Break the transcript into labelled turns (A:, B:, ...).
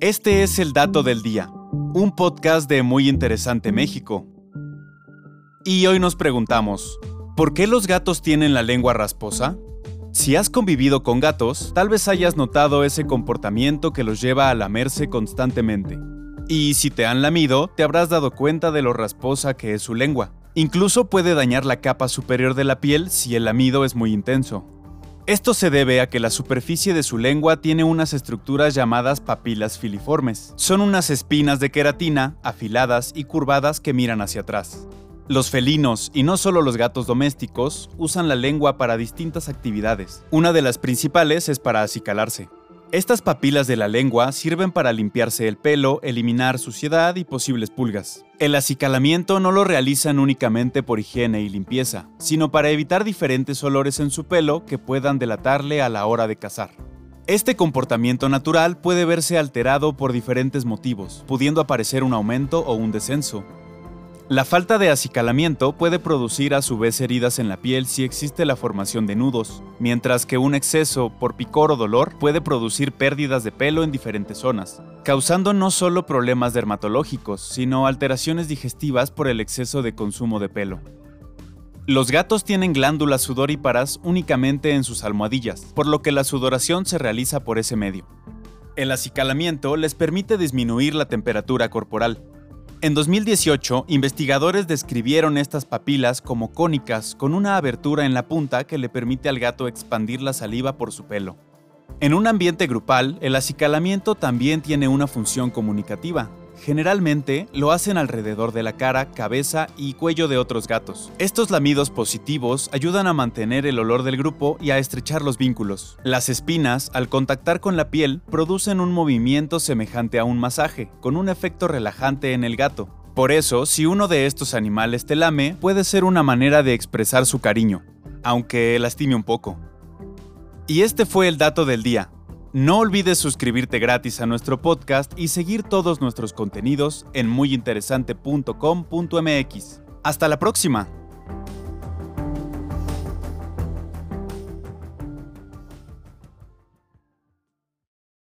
A: Este es el dato del día, un podcast de Muy Interesante México. Y hoy nos preguntamos, ¿por qué los gatos tienen la lengua rasposa? Si has convivido con gatos, tal vez hayas notado ese comportamiento que los lleva a lamerse constantemente. Y si te han lamido, te habrás dado cuenta de lo rasposa que es su lengua. Incluso puede dañar la capa superior de la piel si el lamido es muy intenso. Esto se debe a que la superficie de su lengua tiene unas estructuras llamadas papilas filiformes. Son unas espinas de queratina, afiladas y curvadas que miran hacia atrás. Los felinos, y no solo los gatos domésticos, usan la lengua para distintas actividades. Una de las principales es para acicalarse. Estas papilas de la lengua sirven para limpiarse el pelo, eliminar suciedad y posibles pulgas. El acicalamiento no lo realizan únicamente por higiene y limpieza, sino para evitar diferentes olores en su pelo que puedan delatarle a la hora de cazar. Este comportamiento natural puede verse alterado por diferentes motivos, pudiendo aparecer un aumento o un descenso, la falta de acicalamiento puede producir a su vez heridas en la piel si existe la formación de nudos, mientras que un exceso por picor o dolor puede producir pérdidas de pelo en diferentes zonas, causando no solo problemas dermatológicos, sino alteraciones digestivas por el exceso de consumo de pelo. Los gatos tienen glándulas sudoríparas únicamente en sus almohadillas, por lo que la sudoración se realiza por ese medio. El acicalamiento les permite disminuir la temperatura corporal, en 2018, investigadores describieron estas papilas como cónicas con una abertura en la punta que le permite al gato expandir la saliva por su pelo. En un ambiente grupal, el acicalamiento también tiene una función comunicativa. Generalmente lo hacen alrededor de la cara, cabeza y cuello de otros gatos. Estos lamidos positivos ayudan a mantener el olor del grupo y a estrechar los vínculos. Las espinas, al contactar con la piel, producen un movimiento semejante a un masaje, con un efecto relajante en el gato. Por eso, si uno de estos animales te lame, puede ser una manera de expresar su cariño, aunque lastime un poco. Y este fue el dato del día. No olvides suscribirte gratis a nuestro podcast y seguir todos nuestros contenidos en muyinteresante.com.mx. Hasta la próxima.